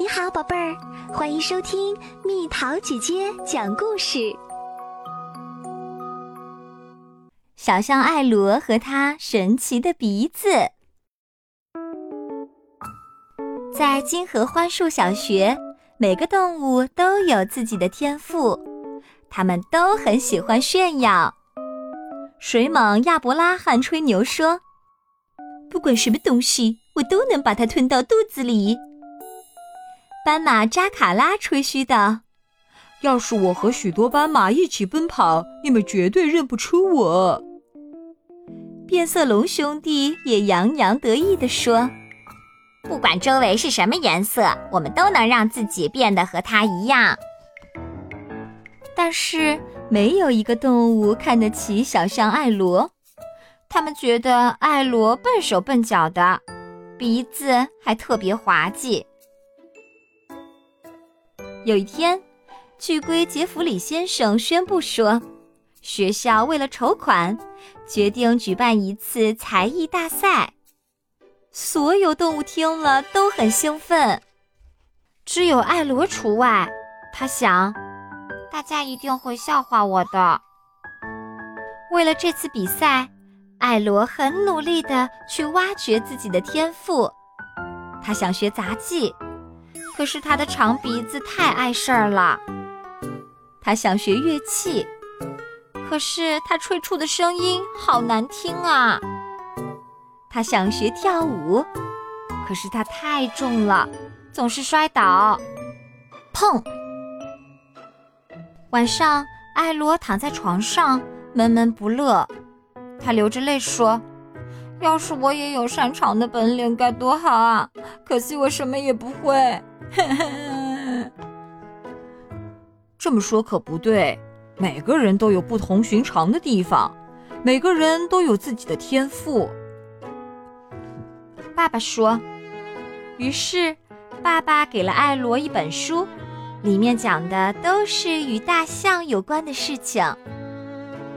你好，宝贝儿，欢迎收听蜜桃姐姐讲故事。小象艾罗和它神奇的鼻子，在金河欢树小学，每个动物都有自己的天赋，它们都很喜欢炫耀。水蟒亚伯拉罕吹牛说：“不管什么东西，我都能把它吞到肚子里。”斑马扎卡拉吹嘘道：“要是我和许多斑马一起奔跑，你们绝对认不出我。”变色龙兄弟也洋洋得意地说：“不管周围是什么颜色，我们都能让自己变得和它一样。”但是没有一个动物看得起小象艾罗，他们觉得艾罗笨手笨脚的，鼻子还特别滑稽。有一天，巨龟杰弗里先生宣布说，学校为了筹款，决定举办一次才艺大赛。所有动物听了都很兴奋，只有艾罗除外。他想，大家一定会笑话我的。为了这次比赛，艾罗很努力地去挖掘自己的天赋。他想学杂技。可是他的长鼻子太碍事儿了。他想学乐器，可是他吹出的声音好难听啊。他想学跳舞，可是他太重了，总是摔倒。砰！晚上，艾罗躺在床上闷闷不乐，他流着泪说：“要是我也有擅长的本领该多好啊！可惜我什么也不会。” 这么说可不对，每个人都有不同寻常的地方，每个人都有自己的天赋。爸爸说。于是，爸爸给了艾罗一本书，里面讲的都是与大象有关的事情。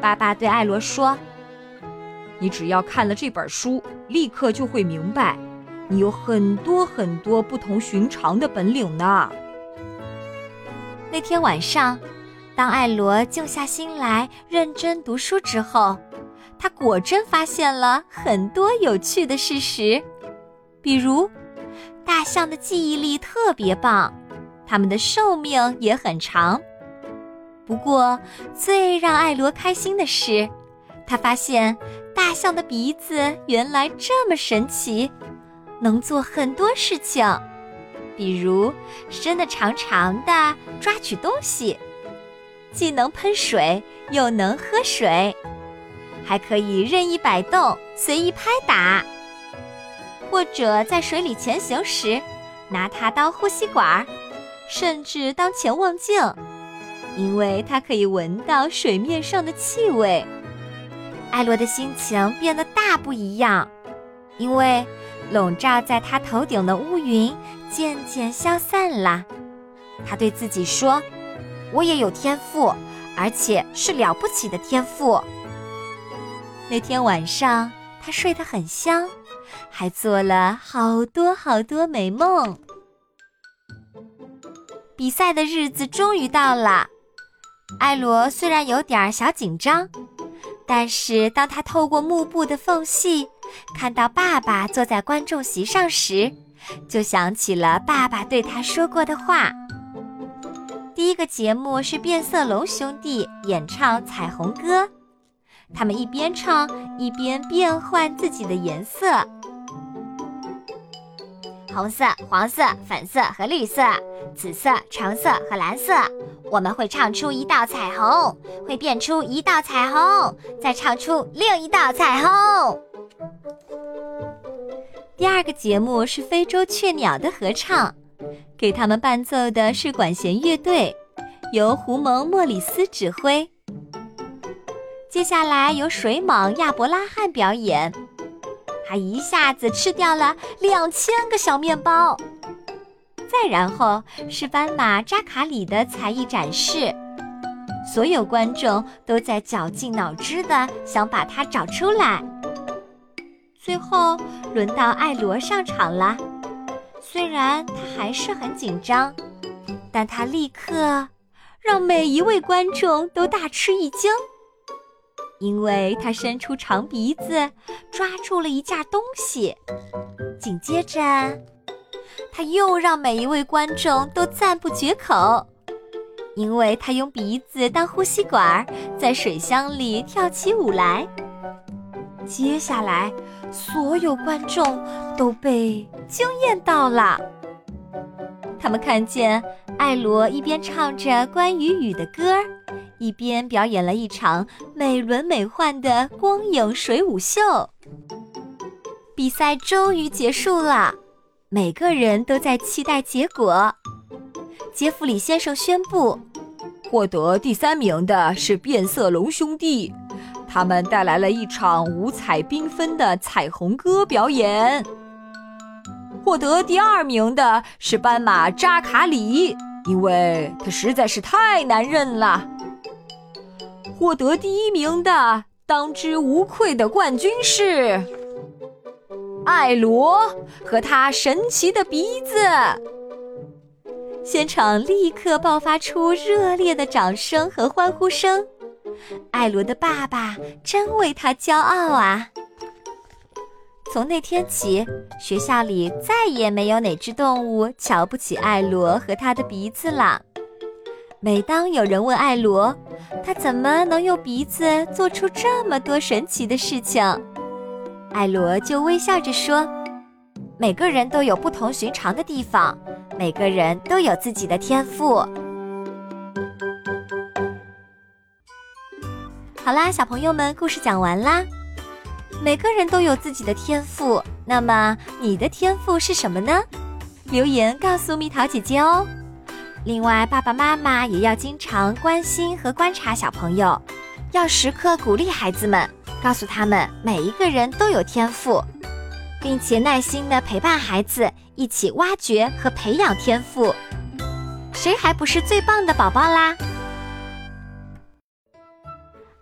爸爸对艾罗说：“你只要看了这本书，立刻就会明白。”你有很多很多不同寻常的本领呢。那天晚上，当艾罗静下心来认真读书之后，他果真发现了很多有趣的事实，比如，大象的记忆力特别棒，它们的寿命也很长。不过，最让艾罗开心的是，他发现大象的鼻子原来这么神奇。能做很多事情，比如伸得长长的抓取东西，既能喷水又能喝水，还可以任意摆动、随意拍打，或者在水里前行时拿它当呼吸管，甚至当潜望镜，因为它可以闻到水面上的气味。艾罗的心情变得大不一样，因为。笼罩在他头顶的乌云渐渐消散了。他对自己说：“我也有天赋，而且是了不起的天赋。”那天晚上，他睡得很香，还做了好多好多美梦。比赛的日子终于到了，艾罗虽然有点小紧张，但是当他透过幕布的缝隙。看到爸爸坐在观众席上时，就想起了爸爸对他说过的话。第一个节目是变色龙兄弟演唱《彩虹歌》，他们一边唱一边变换自己的颜色：红色、黄色、粉色和绿色，紫色、橙色和蓝色。我们会唱出一道彩虹，会变出一道彩虹，再唱出另一道彩虹。第二个节目是非洲雀鸟的合唱，给他们伴奏的是管弦乐队，由胡蒙莫里斯指挥。接下来由水蟒亚伯拉罕表演，他一下子吃掉了两千个小面包。再然后是斑马扎卡里的才艺展示，所有观众都在绞尽脑汁的想把它找出来。最后轮到艾罗上场了，虽然他还是很紧张，但他立刻让每一位观众都大吃一惊，因为他伸出长鼻子抓住了一件东西。紧接着，他又让每一位观众都赞不绝口，因为他用鼻子当呼吸管，在水箱里跳起舞来。接下来，所有观众都被惊艳到了。他们看见艾罗一边唱着关于雨的歌，一边表演了一场美轮美奂的光影水舞秀。比赛终于结束了，每个人都在期待结果。杰弗里先生宣布，获得第三名的是变色龙兄弟。他们带来了一场五彩缤纷的彩虹歌表演。获得第二名的是斑马扎卡里，因为他实在是太难认了。获得第一名的当之无愧的冠军是艾罗和他神奇的鼻子。现场立刻爆发出热烈的掌声和欢呼声。艾罗的爸爸真为他骄傲啊！从那天起，学校里再也没有哪只动物瞧不起艾罗和他的鼻子了。每当有人问艾罗，他怎么能用鼻子做出这么多神奇的事情，艾罗就微笑着说：“每个人都有不同寻常的地方，每个人都有自己的天赋。”好啦，小朋友们，故事讲完啦。每个人都有自己的天赋，那么你的天赋是什么呢？留言告诉蜜桃姐姐哦。另外，爸爸妈妈也要经常关心和观察小朋友，要时刻鼓励孩子们，告诉他们每一个人都有天赋，并且耐心的陪伴孩子一起挖掘和培养天赋。谁还不是最棒的宝宝啦？